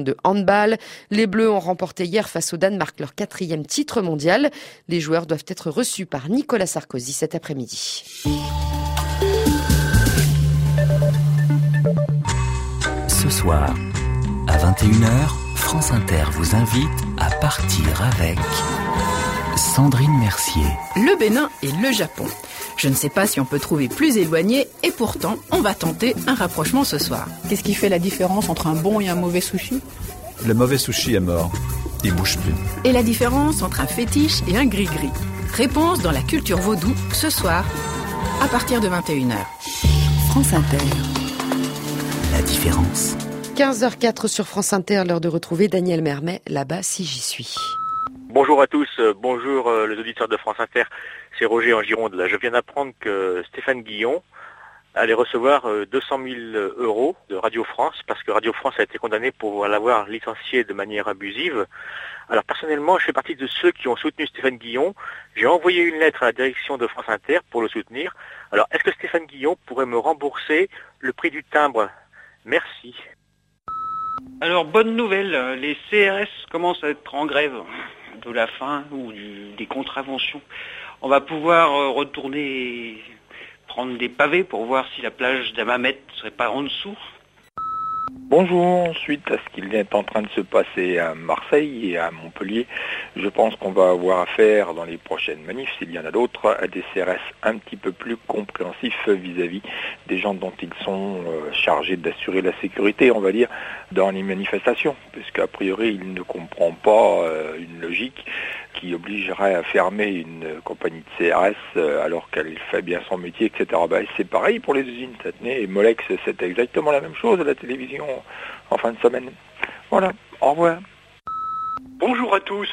de handball. Les Bleus ont remporté hier face au Danemark leur quatrième titre mondial. Les joueurs doivent être reçus par Nicolas Sarkozy cet après-midi. Ce soir, à 21h, France Inter vous invite à partir avec Sandrine Mercier. Le Bénin et le Japon. Je ne sais pas si on peut trouver plus éloigné et pourtant on va tenter un rapprochement ce soir. Qu'est-ce qui fait la différence entre un bon et un mauvais sushi? Le mauvais sushi est mort. Il bouge plus. Et la différence entre un fétiche et un gris-gris? Réponse dans la culture vaudou ce soir à partir de 21h. France Inter. La différence. 15h04 sur France Inter, l'heure de retrouver Daniel Mermet là-bas si j'y suis. Bonjour à tous, bonjour euh, les auditeurs de France Inter, c'est Roger en Gironde. Je viens d'apprendre que Stéphane Guillon allait recevoir 200 euh, 000 euros de Radio France parce que Radio France a été condamné pour l'avoir licencié de manière abusive. Alors personnellement, je fais partie de ceux qui ont soutenu Stéphane Guillon. J'ai envoyé une lettre à la direction de France Inter pour le soutenir. Alors est-ce que Stéphane Guillon pourrait me rembourser le prix du timbre? Merci. Alors bonne nouvelle, les CRS commencent à être en grève de la fin ou des contraventions. On va pouvoir euh, retourner prendre des pavés pour voir si la plage d'Amamet ne serait pas en dessous. Bonjour, suite à ce qu'il est en train de se passer à Marseille et à Montpellier, je pense qu'on va avoir affaire dans les prochaines manifs, s'il y en a d'autres, à des CRS un petit peu plus compréhensifs vis-à-vis des gens dont ils sont euh, chargés d'assurer la sécurité, on va dire, dans les manifestations, puisqu'a priori, il ne comprend pas euh, une logique qui obligerait à fermer une compagnie de CRS euh, alors qu'elle fait bien son métier, etc. Ben, c'est pareil pour les usines Tatney et Molex, c'est exactement la même chose à la télévision en fin de semaine. Voilà, au revoir. Bonjour à tous.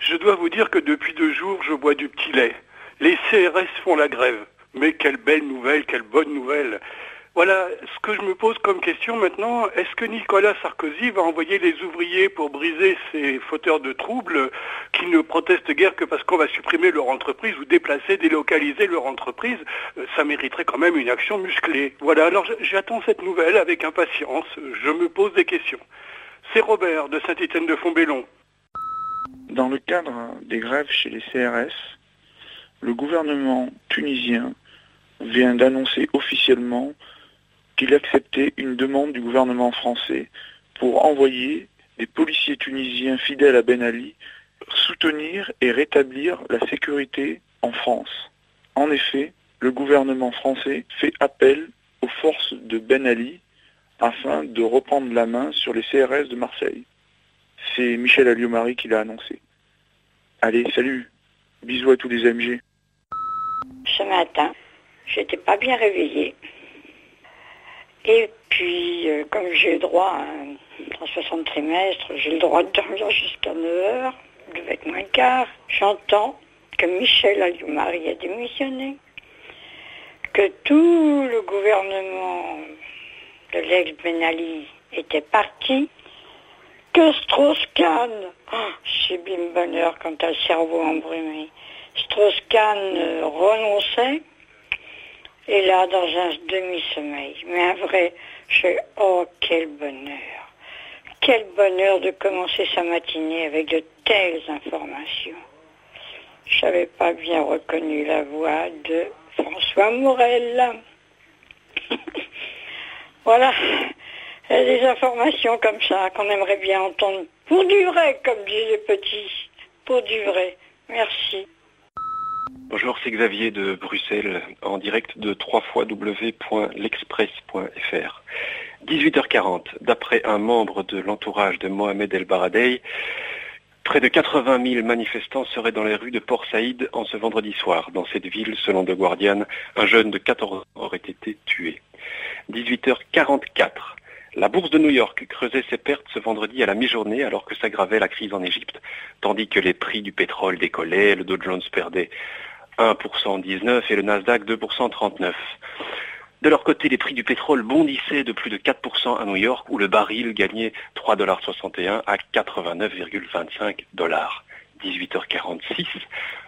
Je dois vous dire que depuis deux jours, je bois du petit lait. Les CRS font la grève. Mais quelle belle nouvelle, quelle bonne nouvelle. Voilà, ce que je me pose comme question maintenant, est-ce que Nicolas Sarkozy va envoyer les ouvriers pour briser ces fauteurs de troubles qui ne protestent guère que parce qu'on va supprimer leur entreprise ou déplacer, délocaliser leur entreprise? Ça mériterait quand même une action musclée. Voilà, alors j'attends cette nouvelle avec impatience. Je me pose des questions. C'est Robert de Saint-Étienne-de-Fontbellon. Dans le cadre des grèves chez les CRS, le gouvernement tunisien vient d'annoncer officiellement qu'il acceptait une demande du gouvernement français pour envoyer des policiers tunisiens fidèles à Ben Ali soutenir et rétablir la sécurité en France. En effet, le gouvernement français fait appel aux forces de Ben Ali afin de reprendre la main sur les CRS de Marseille. C'est Michel Alliomari qui l'a annoncé. Allez, salut. Bisous à tous les AMG. Ce matin, j'étais pas bien réveillée. Et puis, euh, comme j'ai le droit à un 60 trimestres, j'ai le droit de dormir jusqu'à 9 heures, je devais être moins quart, j'entends que Michel Alliomari a démissionné, que tout le gouvernement de l'ex-Ben Ali était parti, que Strauss-Kahn, oh, bien bonheur quand le cerveau embrumé, Strauss-Kahn euh, renonçait, et là, dans un demi-sommeil, mais un vrai, je oh, quel bonheur. Quel bonheur de commencer sa matinée avec de telles informations. Je n'avais pas bien reconnu la voix de François Morel. voilà. Des informations comme ça qu'on aimerait bien entendre. Pour du vrai, comme disent les petits. Pour du vrai. Merci. Bonjour, c'est Xavier de Bruxelles, en direct de www.l'express.fr. 18h40, d'après un membre de l'entourage de Mohamed El Baradei, près de 80 000 manifestants seraient dans les rues de Port Saïd en ce vendredi soir. Dans cette ville, selon The Guardian, un jeune de 14 ans aurait été tué. 18h44, la bourse de New York creusait ses pertes ce vendredi à la mi-journée alors que s'aggravait la crise en Égypte, tandis que les prix du pétrole décollaient, le Dow Jones perdait 1% 19 et le Nasdaq 2% 39. De leur côté, les prix du pétrole bondissaient de plus de 4% à New York où le baril gagnait 3,61$ à 89,25 dollars. 18h46,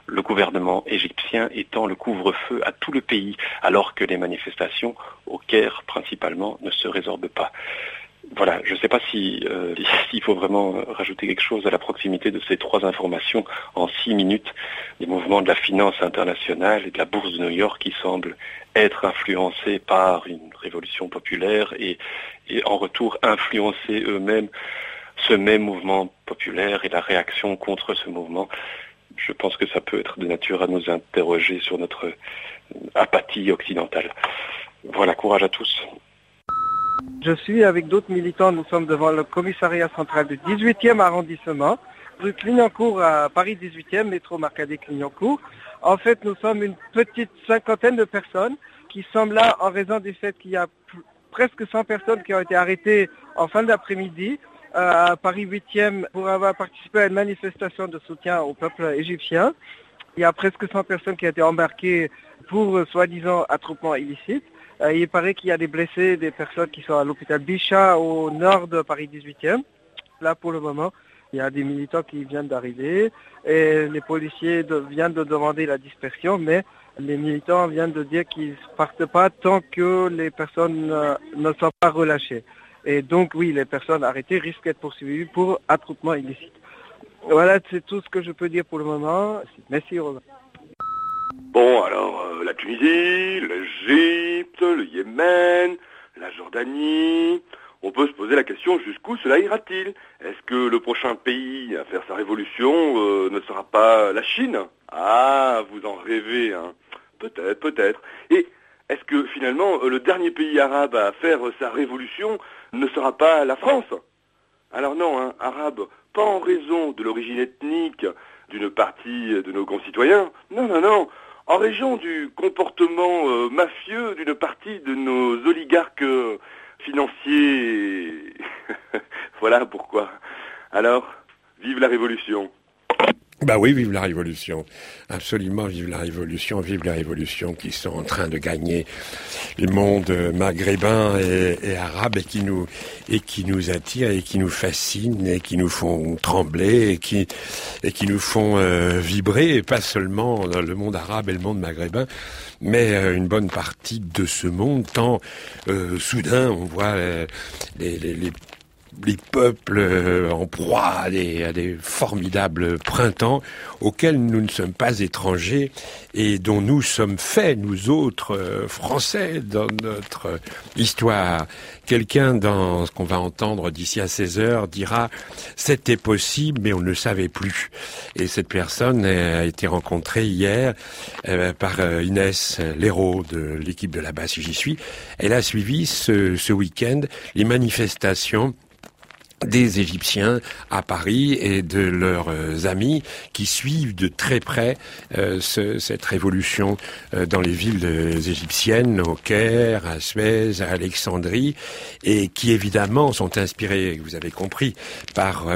le gouvernement égyptien étend le couvre-feu à tout le pays alors que les manifestations au Caire principalement ne se résorbent pas. Voilà, je ne sais pas si euh, s'il faut vraiment rajouter quelque chose à la proximité de ces trois informations en six minutes. Les mouvements de la finance internationale et de la bourse de New York qui semblent être influencés par une révolution populaire et en retour influencer eux-mêmes ce même mouvement populaire et la réaction contre ce mouvement. Je pense que ça peut être de nature à nous interroger sur notre apathie occidentale. Voilà, courage à tous. Je suis avec d'autres militants, nous sommes devant le commissariat central du 18e arrondissement, rue Clignancourt à Paris 18e, métro Marcadet Clignancourt. En fait, nous sommes une petite cinquantaine de personnes qui sommes là en raison du fait qu'il y a presque 100 personnes qui ont été arrêtées en fin d'après-midi euh, à Paris 8e pour avoir participé à une manifestation de soutien au peuple égyptien. Il y a presque 100 personnes qui ont été embarquées pour euh, soi-disant attroupement illicite. Euh, il paraît qu'il y a des blessés, des personnes qui sont à l'hôpital Bichat au nord de Paris 18e. Là, pour le moment, il y a des militants qui viennent d'arriver et les policiers viennent de demander la dispersion, mais les militants viennent de dire qu'ils ne partent pas tant que les personnes euh, ne sont pas relâchées. Et donc, oui, les personnes arrêtées risquent d'être poursuivies pour attroupement illicite. Voilà, c'est tout ce que je peux dire pour le moment. Merci, Romain. Bon, alors, euh, la Tunisie, l'Égypte, le Yémen, la Jordanie, on peut se poser la question jusqu'où cela ira-t-il? Est-ce que le prochain pays à faire sa révolution euh, ne sera pas la Chine? Ah, vous en rêvez, hein. Peut-être, peut-être. Et est-ce que finalement euh, le dernier pays arabe à faire sa révolution ne sera pas la France? Alors non, hein, arabe, pas en raison de l'origine ethnique d'une partie de nos concitoyens. Non, non, non en région du comportement euh, mafieux d'une partie de nos oligarques euh, financiers. voilà pourquoi. Alors, vive la révolution. Bah oui, vive la révolution. Absolument, vive la révolution, vive la révolution qui sont en train de gagner les mondes maghrébins et, arabes et qui nous et qui nous attirent et qui nous fascinent et qui nous font trembler et qui et qui nous font euh, vibrer et pas seulement le monde arabe et le monde maghrébin mais euh, une bonne partie de ce monde tant euh, soudain on voit les, les, les les peuples euh, en proie à des, formidables printemps auxquels nous ne sommes pas étrangers et dont nous sommes faits, nous autres euh, Français, dans notre histoire. Quelqu'un dans ce qu'on va entendre d'ici à 16 heures dira c'était possible mais on ne savait plus. Et cette personne a été rencontrée hier euh, par Inès Léraud de l'équipe de la base si j'y suis. Elle a suivi ce, ce week-end les manifestations des Égyptiens à Paris et de leurs euh, amis qui suivent de très près euh, ce, cette révolution euh, dans les villes égyptiennes, au Caire, à Suez, à Alexandrie, et qui évidemment sont inspirés, vous avez compris, par,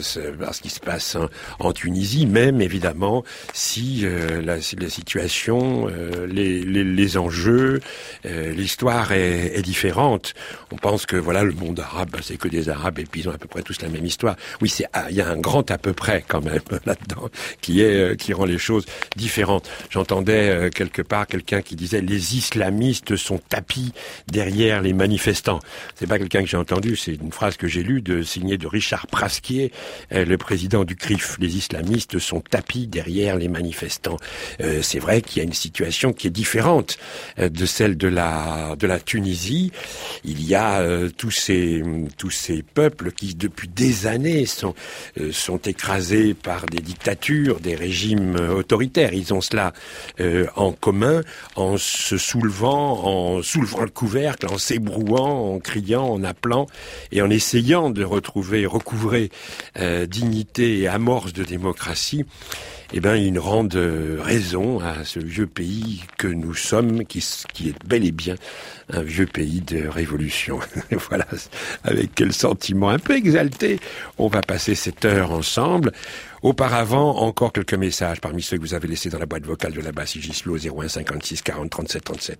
ce, par ce qui se passe en, Tunisie, même évidemment si la, la, situation, les, les, les, enjeux, l'histoire est, est, différente. On pense que voilà le monde arabe, c'est que des Arabes et puis à peu près tous la même histoire. Oui, c'est ah, il y a un grand à peu près quand même là-dedans qui est euh, qui rend les choses différentes. J'entendais euh, quelque part quelqu'un qui disait les islamistes sont tapis derrière les manifestants. C'est pas quelqu'un que j'ai entendu, c'est une phrase que j'ai lue de signée de Richard Prasquier, euh, le président du CRIF. Les islamistes sont tapis derrière les manifestants. c'est vrai qu'il y a une situation qui est différente de celle de la de la Tunisie. Il y a tous ces tous ces peuples qui depuis des années sont, euh, sont écrasés par des dictatures, des régimes autoritaires. Ils ont cela euh, en commun en se soulevant, en soulevant le couvercle, en s'ébrouant, en criant, en appelant et en essayant de retrouver, recouvrer euh, dignité et amorce de démocratie eh ben, ils rendent raison à ce vieux pays que nous sommes, qui, est bel et bien un vieux pays de révolution. voilà, avec quel sentiment un peu exalté, on va passer cette heure ensemble. Auparavant, encore quelques messages parmi ceux que vous avez laissés dans la boîte vocale de la basse Igislo 01 56 40 37 37.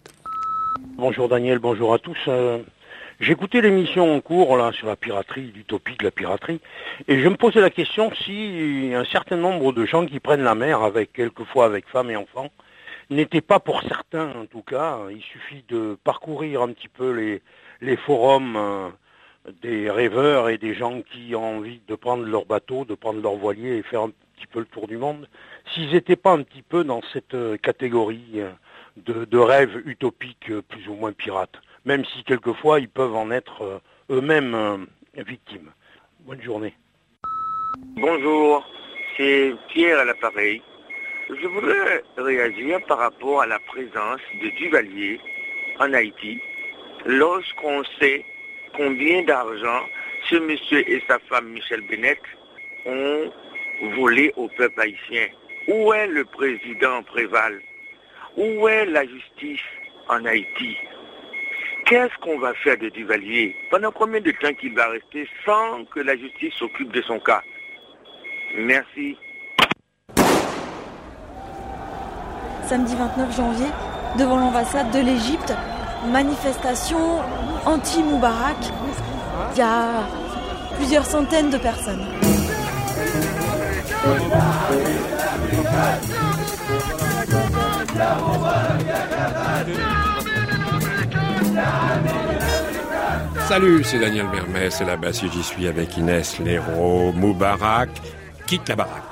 Bonjour Daniel, bonjour à tous. J'écoutais l'émission en cours sur la piraterie, l'utopie de la piraterie, et je me posais la question si un certain nombre de gens qui prennent la mer, avec quelquefois avec femmes et enfants, n'étaient pas pour certains en tout cas, il suffit de parcourir un petit peu les, forums euh, des rêveurs et des gens qui ont envie de prendre leur bateau, de prendre leur voilier et faire un petit peu le tour du monde, s'ils n'étaient pas un petit peu dans cette euh, catégorie euh, de, rêves utopiques plus ou moins pirates, même si quelquefois ils peuvent en être eux-mêmes victimes. Bonne journée. Bonjour, c'est Pierre à l'appareil. Je voudrais réagir par rapport à la présence de Duvalier en Haïti lorsqu'on sait combien d'argent ce monsieur et sa femme Michel Bennett ont volé au peuple haïtien. Où est le président Préval? Où est la justice en Haïti? Qu'est-ce qu'on va faire de Duvalier Pendant combien de temps qu'il va rester sans que la justice s'occupe de son cas Merci. Samedi 29 janvier, devant l'ambassade de l'Égypte, manifestation anti-Moubarak. Il y a plusieurs centaines de personnes. Salut, c'est Daniel Mermet, c'est là-bas si j'y suis avec Inès Léraud. Moubarak quitte la baraque.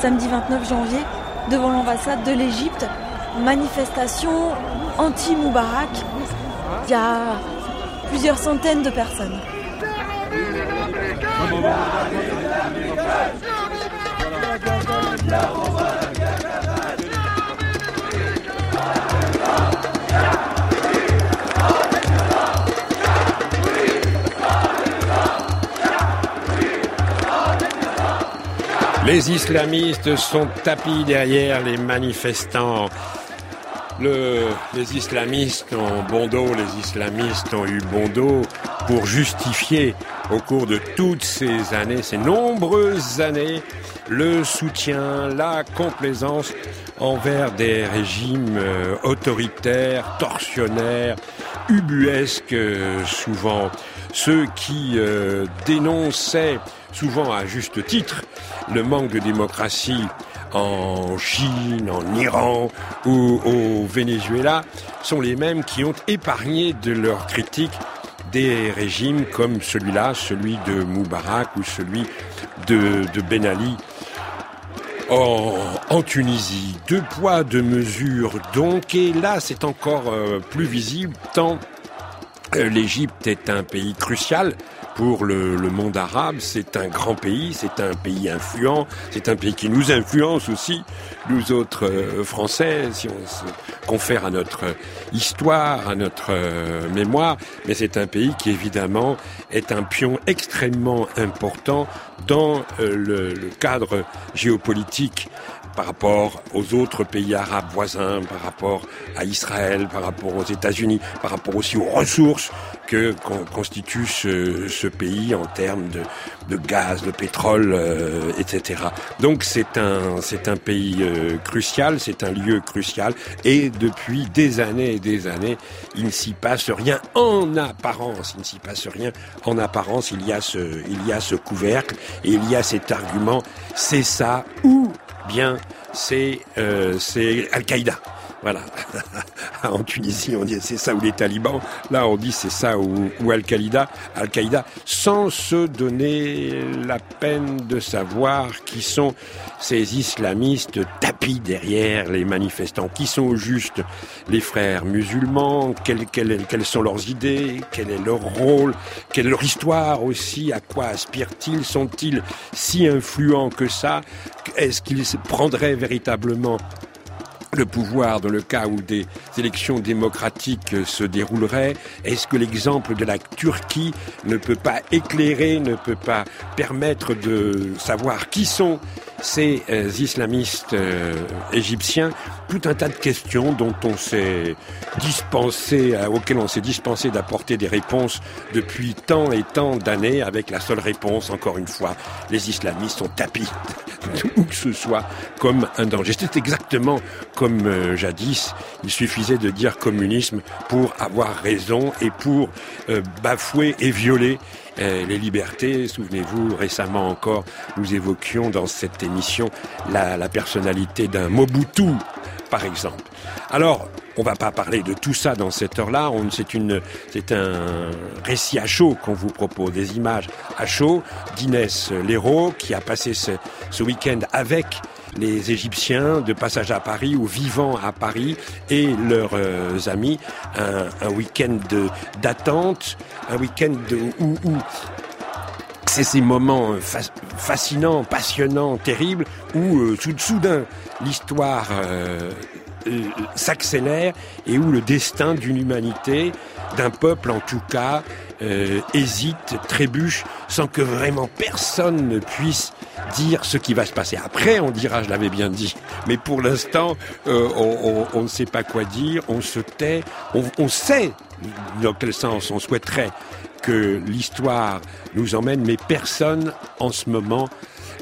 Samedi 29 janvier, devant l'ambassade de l'Égypte, manifestation anti-Moubarak. Il y a plusieurs centaines de personnes. Les islamistes sont tapis derrière les manifestants. les islamistes ont bon dos, les islamistes ont eu bon dos pour justifier au cours de toutes ces années, ces nombreuses années, le soutien, la complaisance envers des régimes euh, autoritaires, torsionnaires, ubuesques euh, souvent. Ceux qui euh, dénonçaient souvent à juste titre le manque de démocratie en Chine, en Iran ou au Venezuela sont les mêmes qui ont épargné de leur critique des régimes comme celui-là, celui de Moubarak ou celui de, Ben Ali en, Tunisie. Deux poids, deux mesures donc, et là c'est encore euh, plus visible tant euh, l'Égypte est un pays crucial pour le, monde arabe. C'est un grand pays, c'est un pays influent, c'est un pays qui nous influence aussi, nous autres euh, Français, si on se confère à notre histoire, à notre euh, mémoire. Mais c'est un pays qui évidemment est un pion extrêmement important dans euh, le, le cadre géopolitique par rapport aux autres pays arabes voisins, par rapport à Israël, par rapport aux États-Unis, par rapport aussi aux ressources que constitue ce, pays en termes de, gaz, de pétrole, euh, etc. Donc c'est un c'est un pays euh, crucial, c'est un lieu crucial, et depuis des années et des années, il ne s'y passe rien en apparence. Il ne s'y passe rien en apparence. Il y a ce il y a ce couvercle et il y a cet argument. C'est ça ou bien c'est euh, c'est Al-Qaïda. Voilà. en Tunisie, on dit c'est ça ou les talibans. Là, on dit c'est ça ou, Al-Qaïda. Al-Qaïda, sans se donner la peine de savoir qui sont ces islamistes tapis derrière les manifestants, qui sont au juste les frères musulmans, quelles, quelles, quelles sont leurs idées, quel est leur rôle, quelle est leur histoire aussi, à quoi aspirent-ils, sont-ils si influents que ça, est-ce qu'ils prendraient véritablement le pouvoir dans le cas où des élections démocratiques se dérouleraient Est-ce que l'exemple de la Turquie ne peut pas éclairer, ne peut pas permettre de savoir qui sont ces euh, islamistes euh, égyptiens Tout un tas de questions dont on s'est dispensé, euh, auxquelles on s'est dispensé d'apporter des réponses depuis tant et tant d'années, avec la seule réponse, encore une fois, les islamistes sont tapis où que ce soit comme un danger. C'est exactement comme jadis, il suffisait de dire communisme pour avoir raison et pour bafouer et violer euh, les libertés. Souvenez-vous, récemment encore, nous évoquions dans cette émission la, personnalité d'un Mobutu par exemple. Alors, on va pas parler de tout ça dans cette heure-là. C'est un récit à chaud qu'on vous propose, des images à chaud d'Inès Léraud qui a passé ce, week-end avec les Égyptiens de passage à Paris ou vivant à Paris et leurs euh, amis. Un, un week-end d'attente, un week-end où, où c'est ces moments fascinants, passionnants, terribles, où euh, soudain l'histoire euh, euh, s'accélère et où le destin d'une humanité, d'un peuple en tout cas, euh, hésite, trébuche, sans que vraiment personne ne puisse dire ce qui va se passer. Après, on dira, je l'avais bien dit, mais pour l'instant, euh, on, ne sait pas quoi dire, on se tait, on sait dans quel sens on souhaiterait que l'histoire nous emmène, mais personne en ce moment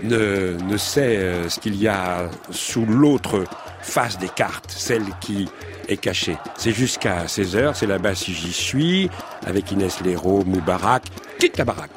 ne, ne sait ce qu'il y a sous l'autre face des cartes, celle qui est cachée. C'est jusqu'à 16h, c'est là-bas si j'y suis, avec Inès Léraud, Moubarak, quitte la baraque.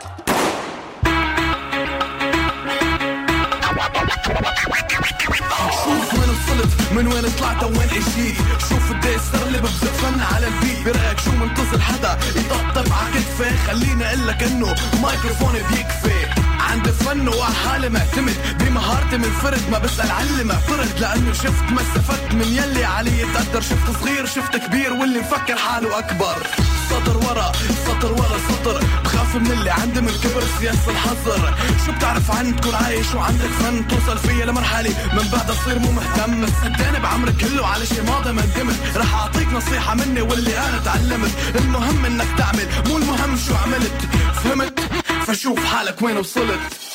من وين طلعت وين اجيت شوف قديش صار اللي ببذل فن على البيت. برأيك شو منتصر حدا؟ يطبطب على خليني أقول لك إنه مايكروفوني بيكفي. عند فن وعحالي معتمد. بمهارتي من فرد ما بسأل علي معترض لأنه شفت ما استفدت من يلي علي يتقدر. شفت صغير شفت كبير. واللي مفكر حاله أكبر. سطر ورا سطر ورا سطر. بخاف من اللي عندي من كبر سياسة الحظر شو بتعرف عن تكون عايش وعندك فن؟ توصل فيا لمرحلة من بعد أصير مو مهتم. صدقني بعمرك كله على شي ماضي ما ندمت رح أعطيك نصيحة مني واللي أنا تعلمت. المهم إنك تعمل مو المهم شو عملت. فهمت؟ فشوف حالك وين وصلت.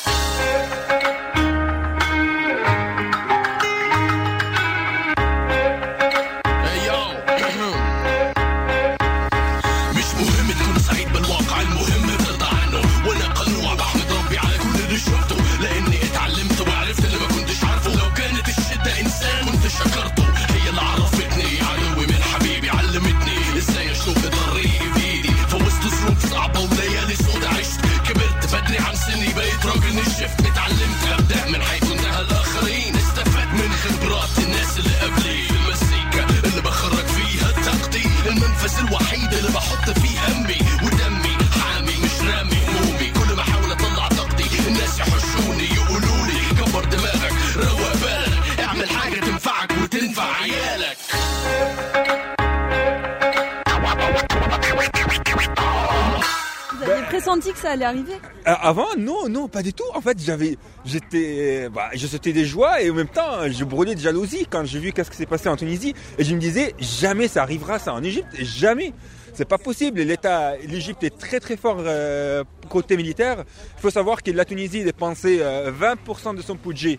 Allait arriver euh, Avant, non, non, pas du tout. En fait, j'avais, j'étais, bah, je sautais des joies et en même temps, je brûlais de jalousie quand j'ai vu qu'est-ce qui s'est passé en Tunisie. Et je me disais, jamais ça arrivera ça en Égypte, jamais. C'est pas possible. L'État, l'Égypte est très très fort euh, côté militaire. Il faut savoir que la Tunisie dépensait euh, 20% de son budget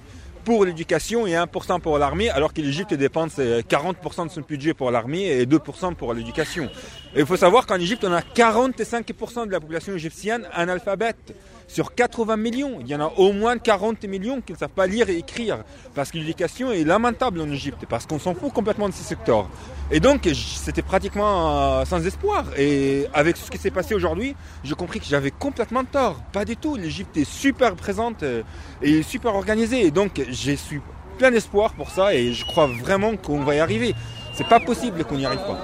pour l'éducation et 1% pour l'armée, alors que l'Égypte dépense 40% de son budget pour l'armée et 2% pour l'éducation. Il faut savoir qu'en Égypte, on a 45% de la population égyptienne analphabète. Sur 80 millions, il y en a au moins 40 millions qui ne savent pas lire et écrire. Parce que l'éducation est lamentable en Égypte, parce qu'on s'en fout complètement de ces secteurs. Et donc, c'était pratiquement sans espoir. Et avec ce qui s'est passé aujourd'hui, j'ai compris que j'avais complètement tort. Pas du tout. L'Égypte est super présente et super organisée. Et donc, j'ai suis plein d'espoir pour ça et je crois vraiment qu'on va y arriver. C'est pas possible qu'on n'y arrive pas.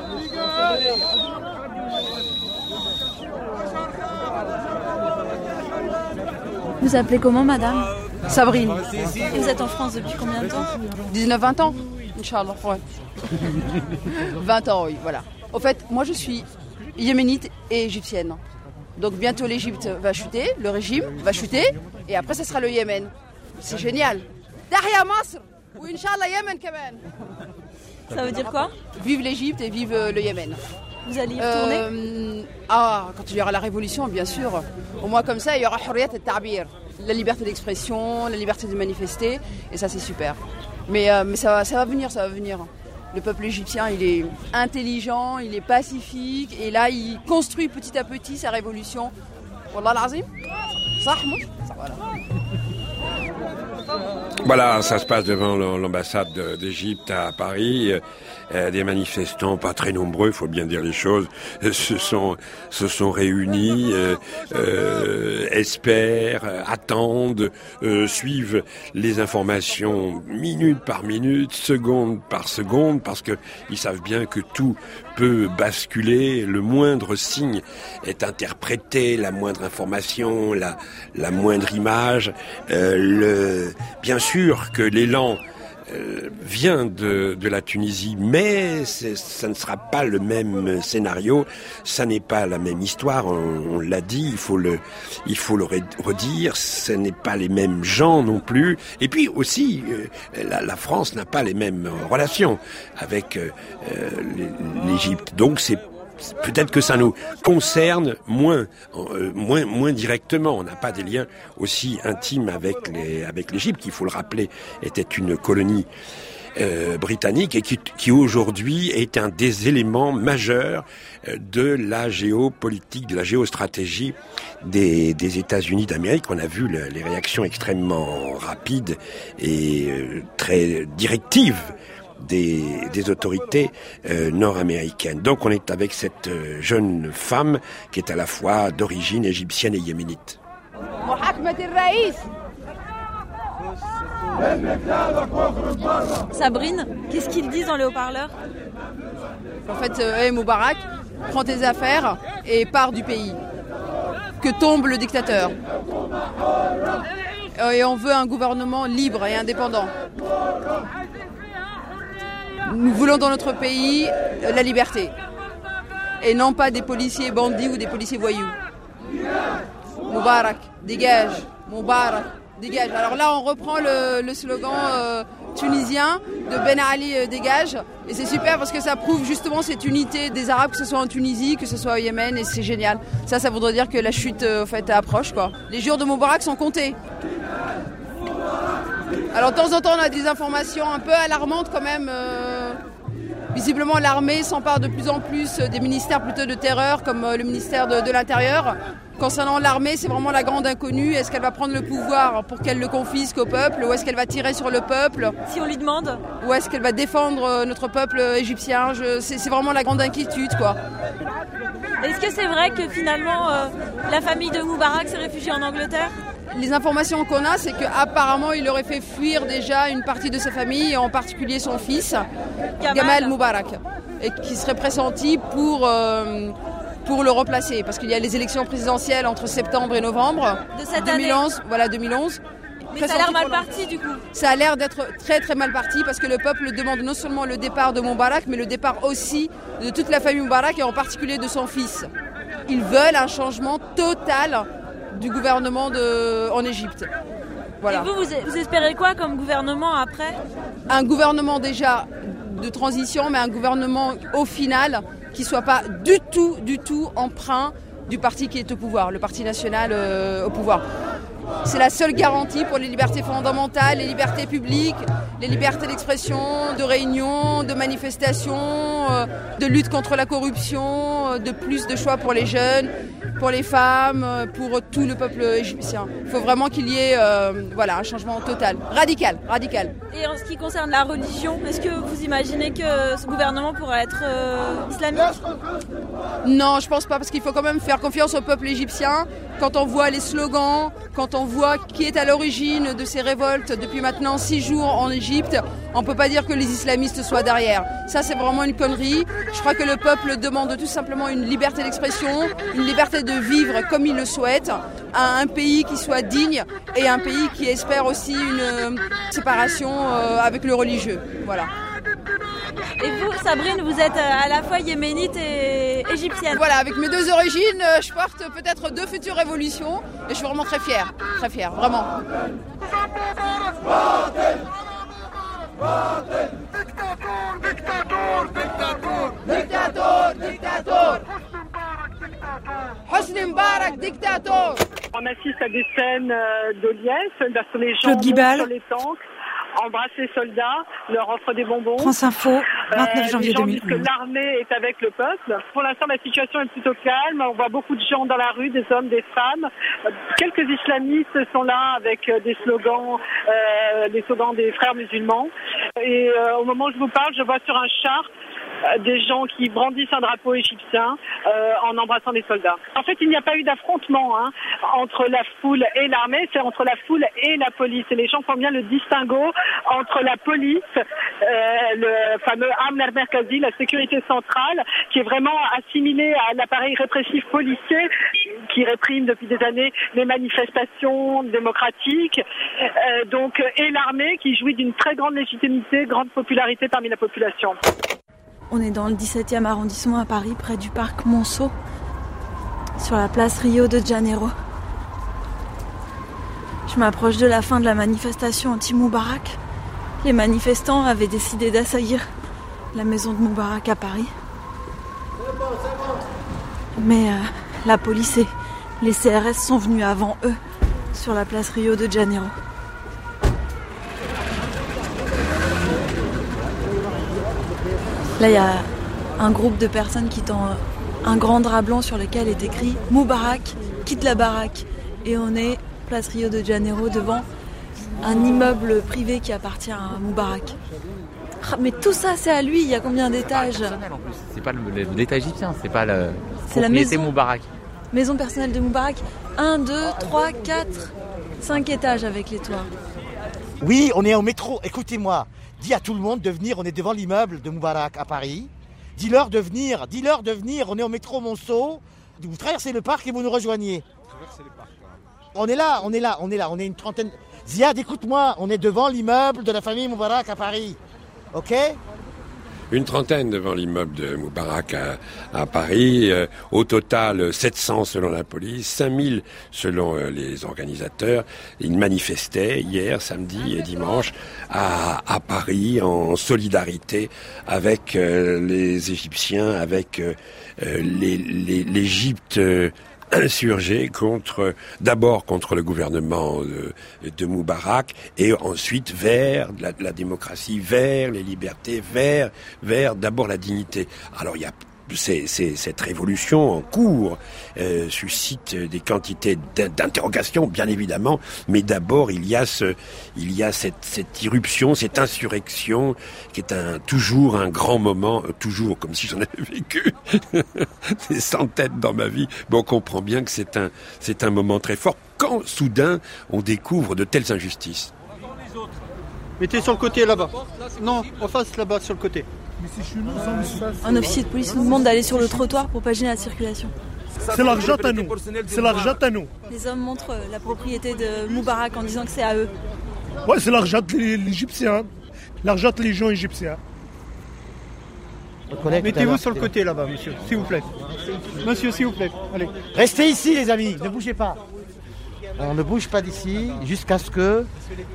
Vous appelez comment, madame Sabrine. Et vous êtes en France depuis combien de temps 19-20 ans, Inch'Allah. Ouais. 20 ans, oui, voilà. Au fait, moi je suis yéménite et égyptienne. Donc bientôt l'Égypte va chuter, le régime va chuter, et après ce sera le Yémen. C'est génial. Derrière Masr, ou Inch'Allah Yémen. Ça veut dire quoi Vive l'Égypte et vive le Yémen. Vous allez y retourner euh, Ah, quand il y aura la révolution, bien sûr. Au moins comme ça, il y aura Hurriyat et Tabir. La liberté d'expression, la liberté de manifester, et ça c'est super. Mais, euh, ça va venir, ça va venir. Le peuple égyptien, il est intelligent, il est pacifique, et là, il construit petit à petit sa révolution. Wallah l'azim. Ça, voilà. Voilà, ça se passe devant l'ambassade d'Égypte à Paris. Euh, des manifestants pas très nombreux, il faut bien dire les choses, euh, se sont réunis, euh espèrent, attendent, suivent les informations minute par minute, seconde par seconde, parce que ils savent bien que tout peut basculer, le moindre signe est interprété, la moindre information, la, la moindre image. le, bien sûr que l'élan euh, vient de, de, la Tunisie, mais ça ne sera pas le même scénario, ça n'est pas la même histoire, on, l'a dit, il faut le, il faut le redire, ce n'est pas les mêmes gens non plus, et puis aussi, euh, la, la France n'a pas les mêmes relations avec euh, l'Égypte, donc c'est peut-être que ça nous concerne moins, euh, moins, moins directement. On n'a pas des liens aussi intimes avec l'Égypte, qui, faut le rappeler, était une colonie euh, britannique et qui, aujourd'hui est un des éléments majeurs euh, de la géopolitique, de la géostratégie des États-Unis d'Amérique. On a vu les réactions extrêmement rapides et très directives des, autorités euh, nord-américaines. Donc on est avec cette euh, jeune femme qui est à la fois d'origine égyptienne et yéménite. Sabrine, qu'est-ce qu'ils disent dans les haut-parleurs En fait, euh, Moubarak, prends tes affaires et pars du pays. Que tombe le dictateur. Et on veut un gouvernement libre et indépendant. Nous voulons dans notre pays euh, la liberté. Et non pas des policiers bandits ou des policiers voyous. Moubarak, dégage. Moubarak, dégage. Alors là, on reprend le, slogan euh, tunisien de Ben Ali euh, dégage. Et c'est super parce que ça prouve justement cette unité des Arabes, que ce soit en Tunisie, que ce soit au Yémen, et c'est génial. Ça, ça voudrait dire que la chute en fait, approche. Les jours de Moubarak sont comptés. Alors de temps en temps, on a des informations un peu alarmantes quand même. Euh, visiblement, l'armée s'empare de plus en plus des ministères plutôt de terreur, comme euh, le ministère de, l'Intérieur. Concernant l'armée, c'est vraiment la grande inconnue. Est-ce qu'elle va prendre le pouvoir pour qu'elle le confisque au peuple ou est-ce qu'elle va tirer sur le peuple? Si on lui demande Ou est-ce qu'elle va défendre euh, notre peuple égyptien? C'est vraiment la grande inquiétude, quoi. Est-ce que c'est vrai que finalement la famille de Moubarak s'est réfugiée en Angleterre? Les informations qu'on a, c'est qu'apparemment, il aurait fait fuir déjà une partie de sa famille, en particulier son fils, Gamal, Moubarak, et qui serait pressenti pour, euh, pour le replacer, parce qu'il y a les élections présidentielles entre septembre et novembre de cette 2011. Voilà, 2011. Mais ça a l'air mal parti du coup. Ça a l'air d'être très très mal parti parce que le peuple demande non seulement le départ de Moubarak, mais le départ aussi de toute la famille Moubarak et en particulier de son fils. Ils veulent un changement total du gouvernement de, en Égypte. Voilà. Et vous, vous, espérez quoi comme gouvernement après? Un gouvernement déjà de transition, mais un gouvernement au final qui soit pas du tout, du tout emprunt du parti qui est au pouvoir, le Parti national euh, au pouvoir. C'est la seule garantie pour les libertés fondamentales, les libertés publiques, les libertés d'expression, de réunion, de manifestation, euh, de lutte contre la corruption, euh, de plus de choix pour les jeunes, pour les femmes, euh, pour tout le peuple égyptien. Il faut vraiment qu'il y ait voilà, un changement total, radical, radical. Et en ce qui concerne la religion, est-ce que vous imaginez que ce gouvernement pourrait être islamique? Non, je pense pas, parce qu'il faut quand même faire confiance au peuple égyptien. Quand on voit les slogans, quand on voit qui est à l'origine de ces révoltes depuis maintenant six jours en Égypte, on ne peut pas dire que les islamistes soient derrière. Ça, c'est vraiment une connerie. Je crois que le peuple demande tout simplement une liberté d'expression, une liberté de vivre comme il le souhaite, un pays qui soit digne et un pays qui espère aussi une euh, séparation euh, avec le religieux. Voilà. Et vous, Sabrine, vous êtes euh, à la fois yéménite et égyptienne. Voilà, avec mes deux origines, euh, je porte peut-être deux futures révolutions et je suis vraiment très fière, très fière, vraiment. On assiste à des scènes de liesse, sur les gens, sur les tanks. Embrassent les soldats, leur offrent des bonbons. France Info, 29 janvier les gens disent 2011. que l'armée est avec le peuple. Pour l'instant, la situation est plutôt calme. On voit beaucoup de gens dans la rue, des hommes, des femmes. Euh, Quelques islamistes sont là avec euh, des slogans, euh, les slogans des frères musulmans. Et euh, au moment où je vous parle, je vois sur un char euh, des gens qui brandissent un drapeau égyptien euh, en embrassant des soldats. En fait, il n'y a pas eu d'affrontement hein, entre la foule et l'armée, c'est entre la foule et la police. Et les gens font bien le distinguo entre la police, euh, le fameux Amner Merkazi, la sécurité centrale, qui est vraiment assimilée à l'appareil répressif policier qui réprime depuis des années les manifestations démocratiques. Euh, donc, et l'armée qui jouit d'une très grande légitimité, grande popularité parmi la population. On est dans le 17e arrondissement à Paris, près du parc Monceau, sur la place Rio de Janeiro. Je m'approche de la fin de la manifestation anti-Moubarak. Les manifestants avaient décidé d'assaillir la maison de Moubarak à Paris. Mais euh, la police et les CRS sont venus avant eux sur la place Rio de Janeiro. Là, il y a un groupe de personnes qui tend un grand drap blanc sur lequel est écrit Moubarak, quitte la baraque. Et on est place Rio de Janeiro devant un immeuble privé qui appartient à Moubarak. Ah, Mais tout ça, c'est à lui. Il y a combien d'étages C'est pas l'État égyptien, c'est pas le C'est la maison. Moubarak. Maison personnelle de Moubarak. 1, 2, 3, 4, 5 étages avec les toits. Oui, on est au métro. Écoutez-moi. Dis à tout le monde de venir. On est devant l'immeuble de Moubarak à Paris. Dis-leur de venir. Dis-leur de venir. On est au métro Monceau. Vous traversez le parc et vous nous rejoignez. On est là, on est là, on est là. On est une trentaine. Ziad, écoute-moi. On est devant l'immeuble de la famille Moubarak à Paris. OK? Une trentaine devant l'immeuble de Moubarak à, Paris. Euh, au total, 700 selon la police, 5000 selon euh, les organisateurs. Ils manifestaient hier, samedi et dimanche à, Paris en solidarité avec euh, les Égyptiens, avec euh, euh, l'Égypte. euh, d'abord contre le gouvernement de, de Moubarak et ensuite vers la, la démocratie, vers les libertés, vers, vers d'abord la dignité. Alors il y a cette révolution en cours euh, suscite des quantités d'in- d'interrogations, bien évidemment, mais d'abord il y a cette, irruption, cette insurrection, qui est toujours un grand moment, euh, toujours comme si j'en avais vécu des centaines dans ma vie. Mais on comprend bien que c'est un, c'est un moment très fort quand soudain on découvre de telles injustices. Mettez sur le côté là-bas. Non, en face là-bas sur le côté. Un officier de police nous demande d'aller sur le trottoir pour pas gêner la circulation. C'est l'argent à nous. C'est l'argent à nous. Les hommes montrent euh, la propriété de Moubarak en disant que c'est à eux. Ouais, c'est l'argent de l'Égyptien. L'argent de les gens égyptiens. Mettez-vous sur le côté là-bas, monsieur, s'il vous plaît. Monsieur, s'il vous plaît. Allez. Restez ici, les amis, ne bougez pas. On ne bouge pas d'ici jusqu'à ce que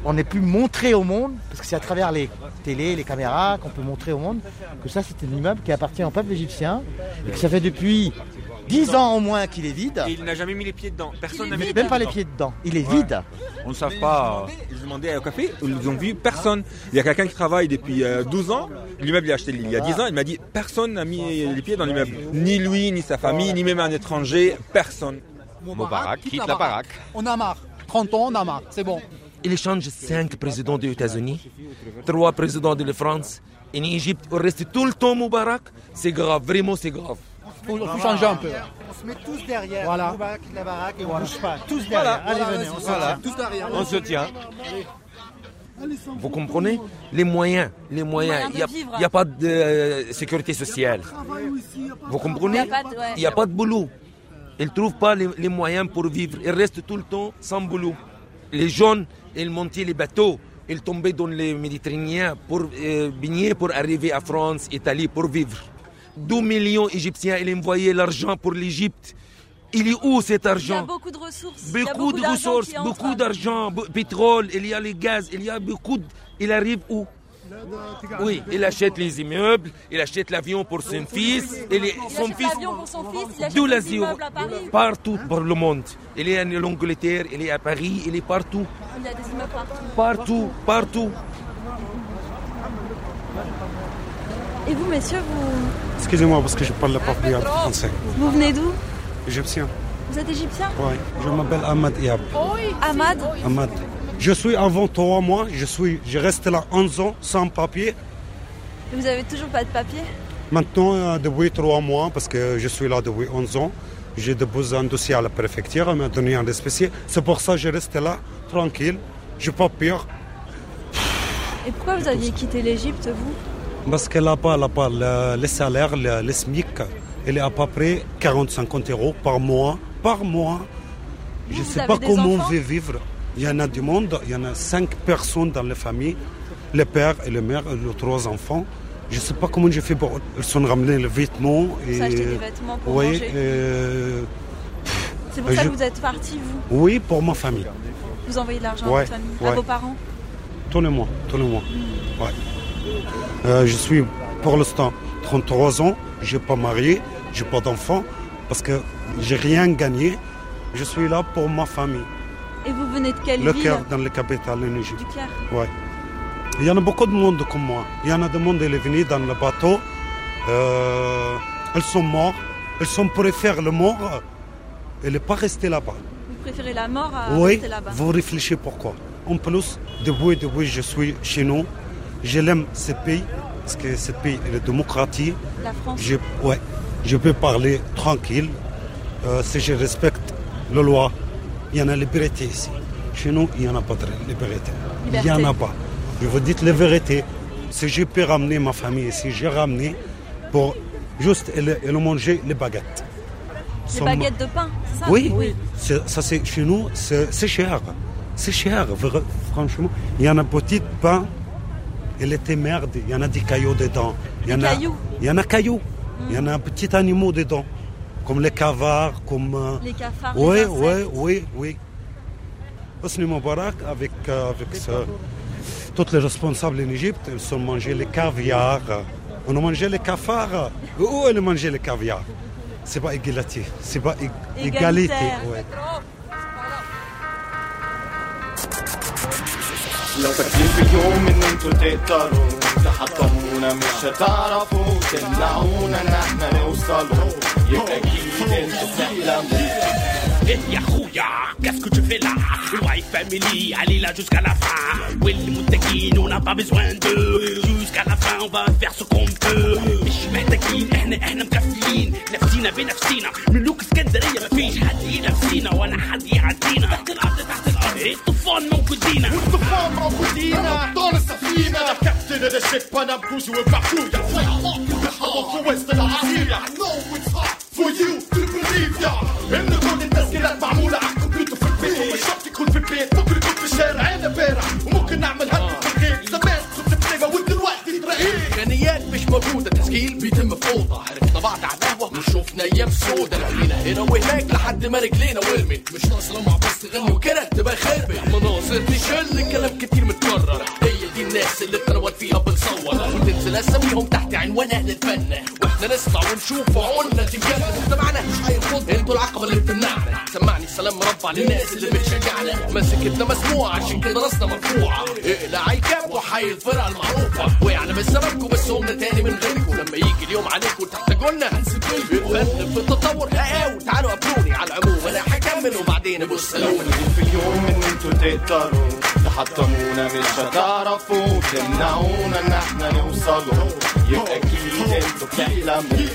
on ait pu montrer au monde, parce que c'est à travers les télés, les caméras qu'on peut montrer au monde que ça c'est un immeuble qui appartient au peuple égyptien et que ça fait depuis 10 ans au moins qu'il est vide. Et il n'a jamais mis les pieds dedans. Personne n'a mis Même pas les pieds dedans. Il est vide. On ne savent pas. Ils demandaient au café, ils nous ont vu personne. Il y a quelqu'un qui travaille depuis euh, 12 ans. L'immeuble il a acheté il y a 10 ans. Il m'a dit personne n'a mis les pieds dans l'immeuble. Ni lui, ni sa famille, ni même un étranger. Personne. Moubarak quitte la baraque. On a marre. 30 ans, on a marre. C'est bon. Il change cinq présidents des États-Unis, trois présidents de la France. En Égypte, il reste tout le temps Moubarak. C'est grave, vraiment c'est grave. Faut, faut changer un peu. On se met tous derrière. Voilà. Moubarak quitte la baraque et on Voilà. bouge pas. Tous Voilà, derrière. Allez, voilà, venez, on se voilà. tient. Tous derrière. On se tient. Vous comprenez? Les moyens, les moyens. Il n'y a, vivre. il y a pas de euh, sécurité sociale. Vous comprenez? Il a ouais. Il n'y a pas de boulot. Ils ne trouvent pas les, les moyens pour vivre. Ils restent tout le temps sans boulot. Les jeunes, ils montaient les bateaux. Ils tombaient dans les Méditerranéens pour euh, baigner, pour arriver à France, Italie, pour vivre. 2 millions d'Égyptiens, ils envoyaient l'argent pour l'Égypte. Il est où cet Il y a argent? beaucoup de ressources. Il y a Beaucoup de ressources, beaucoup d'argent, pétrole, il y a les gaz, il y a beaucoup. de- Il arrive où? Oui, il achète les immeubles, il achète l'avion pour son fils, Il son achète fils. l'avion pour son fils, il achète D'où des l'Asie, immeubles à Paris. partout pour le monde. Il est en Angleterre, il est à Paris, il est partout. Il y a des immeubles partout. Partout, partout. Et vous, messieurs, vous, Excusez-moi parce que je parle pas bien français. vous venez d'où? Égyptien. Vous êtes égyptien? Oui. Je m'appelle Ahmad Iab. Ahmad? Ahmad. Je suis avant trois mois, je suis, je reste là 11 ans sans papier. Vous avez toujours pas de papier? Maintenant, euh, depuis trois mois, parce que je suis là depuis 11 ans, j'ai déposé un dossier à la préfecture, on m'a donné un espècier. C'est pour ça que je reste là, tranquille. Je pas peur. Et pourquoi vous aviez quitté l'Égypte, vous? Parce que là-bas, là-bas, le, le salaire, le, SMIC, il est à peu près 40-50 euros par mois. Par mois. Je ne sais pas comment on veut vivre. Il y en a du monde, il y en a cinq personnes dans la famille, le père et le mère et les trois enfants. Je ne sais pas comment j'ai fait pour. Ils sont ramenés les vêtements. Et, acheter des vêtements pour oui, manger. euh, C'est pour ça je- que vous êtes parti, vous oui, pour ma famille. Vous envoyez de l'argent à Ouais, votre famille, à ouais. vos parents Tous les mois, tous les mois. Ouais. Euh, je suis pour l'instant 33 ans, je n'ai pas marié, je n'ai pas d'enfant, parce que j'ai rien gagné. Je suis là pour ma famille. Et vous venez de quelle le ville cœur dans la capitale en Égypte. Du Caire. Ouais. Il y en a beaucoup de monde comme moi. Il y en a de monde qui est venu dans le bateau. Euh, ils sont morts. Ils sont faire le mort. Ils n'est pas resté là-bas. Vous préférez la mort à Oui, rester là-bas vous réfléchissez pourquoi. En plus, depuis, depuis je suis chez nous, je l'aime ce pays, parce que ce pays est démocratique. La France Je, ouais, je peux parler tranquille, euh, si je respecte la loi. Il y en a liberté ici. Chez nous, il n'y en a pas de liberté. Il n'y en a pas. Je vous dis la vérité. Si je peux ramener ma famille ici, j'ai ramené pour juste elle manger les baguettes. Sans- baguettes de pain, c'est ça? Oui, C'est- ça c'est chez nous, c'est cher. C'est cher, franchement. Il y en a petit pain, il était merde, il y en a des cailloux dedans. Il y en a, cailloux? Il y en a cailloux. Il y en a petits animaux dedans, comme les cavards, comme... euh, Les cafards, Oui, les oui, insectes. oui, oui. Hosni Moubarak, avec, euh, avec ce- tous les responsables en Égypte, ils ont mangé les caviar. On a mangé les cafards. Où on a mangé les caviar C'est pas égalité. C'est pas ég- égalité. Égalitaire. ouais. لو فاكرين في يوم ان انتوا تقدروا تحطمونا مش هتعرفوا تمنعونا ان إحنا نوصلوا يبقى أكيد أنتوا بتحلموا qu'est-ce que tu fais là Wife Family, allez là jusqu'à la fin les moutaquines, on n'a pas besoin d'eux. Jusqu'à la fin, on va faire ce qu'on peut. مش محتاجين إحنا إحنا مكفيين. نفسينا بنفسينا. ملوك اسكندرية مفيش حد ينافسينا ولا حد يعدينا. تحت الأرض تحت الأرض. الطوفان موجودين. والطوفان موجودين. ابطال السفينة. did it, the shit, but I'm cruising with my crew, y'all. I'm on the west and I'm here, y'all. I know it's hard for you to believe, y'all. إن كل الناس كلها معمولة عالكمبيوتر في البيت ومش شرط يكون في البيت ممكن يكون في الشارع أنا بارع وممكن أعمل هدف في الغيط زمان كنت بنيمة ودلوقتي رقيق إمكانيات مش موجودة تسجيل بيتم في أوضة عرفت طبعت على القهوة وشوفنا أيام سودة. لقينا هنا وهناك لحد ما رجلينا ولمت مش ناقصة لو مع بس غني وكده تبقى خربت مناظر تشل كلام كتير متكرر. الناس اللي اتنوت فيها بنصور. وتنزل اساميهم تحت عنوان أهل الفن. وإحنا نسمع ونشوف وعقولنا تتجنن مجتمعنا مش هيرفض. أنتوا العقبه اللي بتمنعنا. سمعني سلام مربع للناس اللي بتشجعنا. مسكتنا مسموعة عشان كده راسنا مرفوعه اقلع الكاب وحي الفرقة المعروفة. ويعلى بسببكم بس قمنا تاني من غيركم. لما يجي اليوم عليكم تحتاجوا لنا هنسيبكم في التطور هقاوي تعالوا قابلوني على العموم. أنا هكمل وبعدين ابص لوني في اليوم ان انتوا تقدروا تحطمونا مش هتعرفوا تمنعونا ان احنا نوصلوا يبقى اكيد انتوا بتحلموا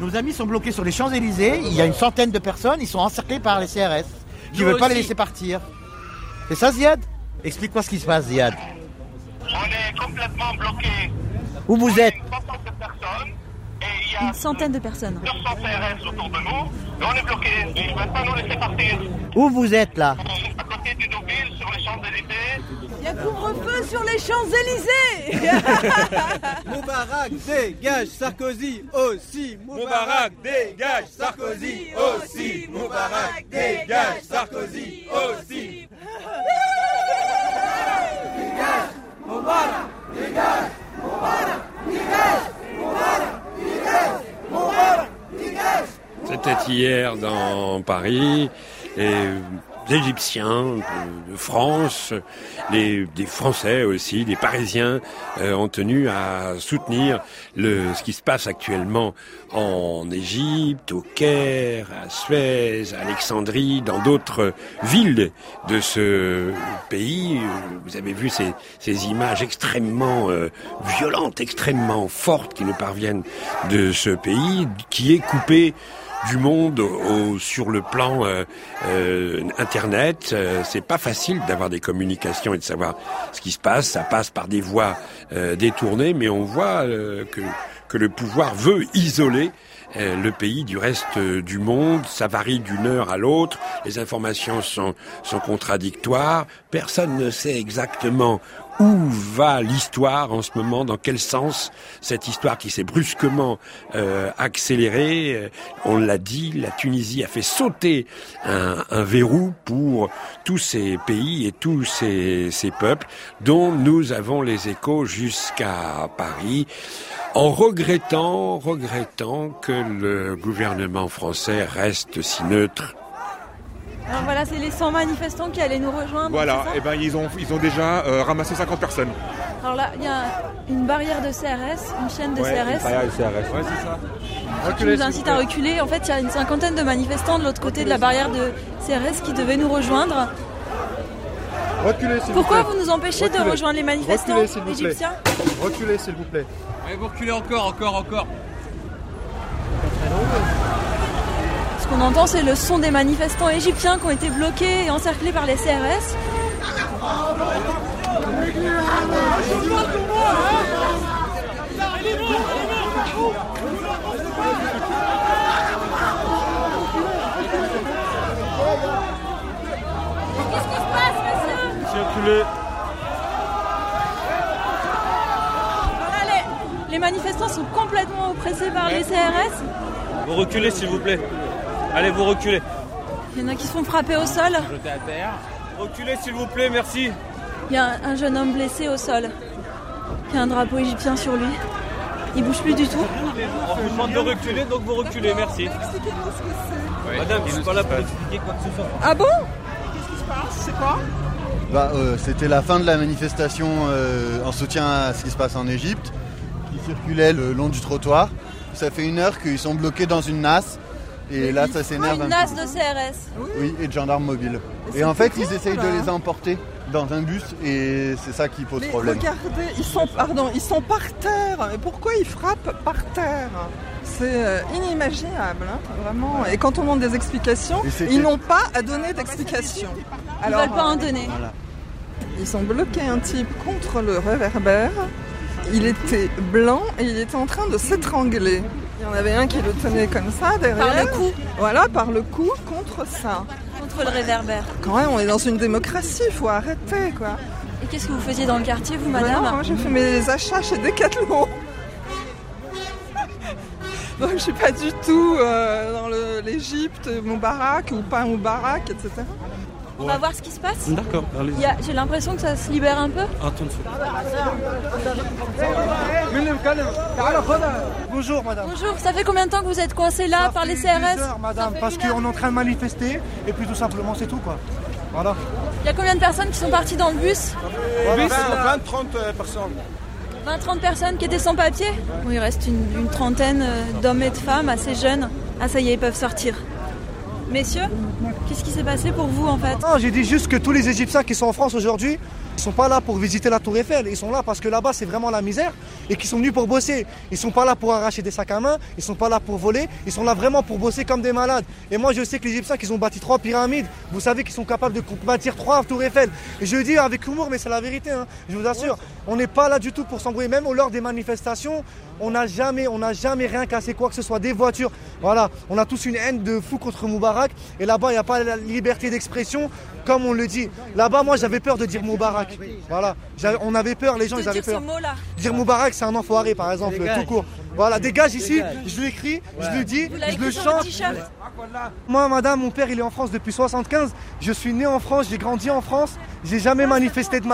Nos amis sont bloqués sur les Champs-Élysées. Il y a une centaine de personnes. Ils sont encerclés par les CRS qui Nous ne veulent pas les aussi. laisser partir. C'est ça, Ziad Explique-moi ce qui se passe, Ziad. complètement bloqué. Où vous êtes Une centaine de personnes. 200 CRS autour de nous. Et on est bloqué. Ils ne veulent pas nous laisser partir. Où vous êtes là À côté du Nouville, sur les Champs-Élysées. Il y a couvre-feu sur les Champs-Élysées Moubarak dégage, Sarkozy aussi. Moubarak dégage, Sarkozy aussi. Moubarak dégage, Sarkozy aussi. C'était hier dans Paris et Égyptiens de, France, les, des Français aussi, des Parisiens euh, ont tenu à soutenir le, ce qui se passe actuellement en Égypte, au Caire, à Suez, à Alexandrie, dans d'autres villes de ce pays. Vous avez vu ces, ces images extrêmement euh, violentes, extrêmement fortes qui nous parviennent de ce pays qui est coupé du monde au, sur le plan euh, euh, internet. Euh, c'est pas facile d'avoir des communications et de savoir ce qui se passe. Ça passe par des voies euh, détournées, mais on voit euh, que que le pouvoir veut isoler le pays du reste du monde. Ça varie d'une heure à l'autre. Les informations sont, sont contradictoires. Personne ne sait exactement où va l'histoire en ce moment, dans quel sens cette histoire qui s'est brusquement euh, accélérée? Euh, On l'a dit, la Tunisie a fait sauter un, verrou pour tous ces pays et tous ces, ces peuples dont nous avons les échos jusqu'à Paris en regrettant, regrettant que le gouvernement français reste si neutre. Alors voilà, c'est les 100 manifestants qui allaient nous rejoindre. Voilà, et ben ils ont, ils ont déjà euh, ramassé 50 personnes. Alors là, il y a une barrière de CRS, une chaîne de Ouais, CRS. une barrière de CRS. Ouais, c'est ça. qui nous incite à reculer. En fait, il y a une cinquantaine de manifestants de l'autre côté de la barrière de CRS qui devaient nous rejoindre. Reculez, s'il Pourquoi vous plaît. vous nous empêchez de rejoindre les manifestants Reculez, s'il vous plaît. égyptiens Reculez, s'il vous plaît. Allez, vous reculez encore, encore, encore. Qu'on entend, c'est le son des manifestants égyptiens qui ont été bloqués et encerclés par les CRS. Qu'est-ce qui se passe, monsieur Monsieur, reculez. Voilà, les, les manifestants sont complètement oppressés par les CRS. Vous reculez, s'il vous plaît. Allez, vous reculez. Il y en a qui se font frapper au sol. Jetez à terre. Reculez, s'il vous plaît, merci. Il y a un, un jeune homme blessé au sol. Il y a un drapeau égyptien sur lui. Il bouge plus du tout. On vous demande de reculer, donc vous reculez, merci. Madame, je suis pas là pour expliquer quoi que ce soit. Ah bon Qu'est-ce qui se passe? C'est quoi? Bah, euh, C'était la fin de la manifestation euh, en soutien à ce qui se passe en Égypte, qui circulait le long du trottoir. Ça fait une heure qu'ils sont bloqués dans une nasse. Et là, ça s'énerve un Une nasse de CRS. Oui, et de gendarmes mobiles. Et en fait, ils essayent de les emporter dans un bus et c'est ça qui pose Mais problème. regardez, ils sont, pardon, ils sont par terre. Mais pourquoi ils frappent par terre? C'est euh, inimaginable, hein, vraiment. Et quand on demande des explications, Et ils n'ont pas à donner d'explications. Ils veulent pas en euh, donner. Ils ont bloqué un type contre le réverbère. Il était blanc et il était en train de s'étrangler. Il y en avait un qui le tenait comme ça derrière. Par le cou. Voilà, par le cou contre ça. Contre le réverbère. Quand même, on est dans une démocratie, il faut arrêter quoi. Et qu'est-ce que vous faisiez dans le quartier, vous, madame non, moi j'ai fait mes achats chez Decathlon. Donc je suis pas du tout euh, dans l'Égypte, Moubarak ou pas Moubarak, etc. On va voir ce qui se passe. D'accord, J'ai l'impression que ça se libère un peu. Attends Bonjour madame. Bonjour, ça fait combien de temps que vous êtes coincé là par les CRS Deux heures, madame, parce qu'on est en train de manifester et puis tout simplement c'est tout quoi. Voilà. Il y a combien de personnes qui sont parties dans le bus 20-30 personnes. 20-30 personnes qui étaient sans papier Bon, il reste une, une trentaine euh, d'hommes et de femmes assez jeunes. Ah ça y est, ils peuvent sortir. Messieurs, qu'est-ce qui s'est passé pour vous en fait Non, j'ai dit juste que tous les Égyptiens qui sont en France aujourd'hui, ils sont pas là pour visiter la Tour Eiffel, ils sont là parce que là-bas c'est vraiment la misère et qu'ils sont venus pour bosser. Ils sont pas là pour arracher des sacs à main, ils sont pas là pour voler, ils sont là vraiment pour bosser comme des malades. Et moi je sais que les Égyptiens qui ont bâti trois pyramides, vous savez qu'ils sont capables de bâtir trois Tours Eiffel. Et je le dis avec humour, mais c'est la vérité, hein, je vous assure. On n'est pas là du tout pour s'embrouiller, même lors des manifestations. On n'a jamais, on n'a jamais rien cassé, quoi que ce soit, des voitures. Voilà, on a tous une haine de fou contre Moubarak. Et là-bas, il n'y a pas la liberté d'expression, comme on le dit. Là-bas, moi, j'avais peur de dire Moubarak. Voilà, on avait peur, les gens, ils avaient peur. mot-là. Dire Moubarak, c'est un enfoiré, par exemple, Dégage. tout court. Voilà, dégage ici, je l'écris, je le dis, je le chante. t-shirt Moi, madame, mon père, il est en France depuis 75. Je suis né en France, j'ai grandi en France. J'ai jamais manifesté de ma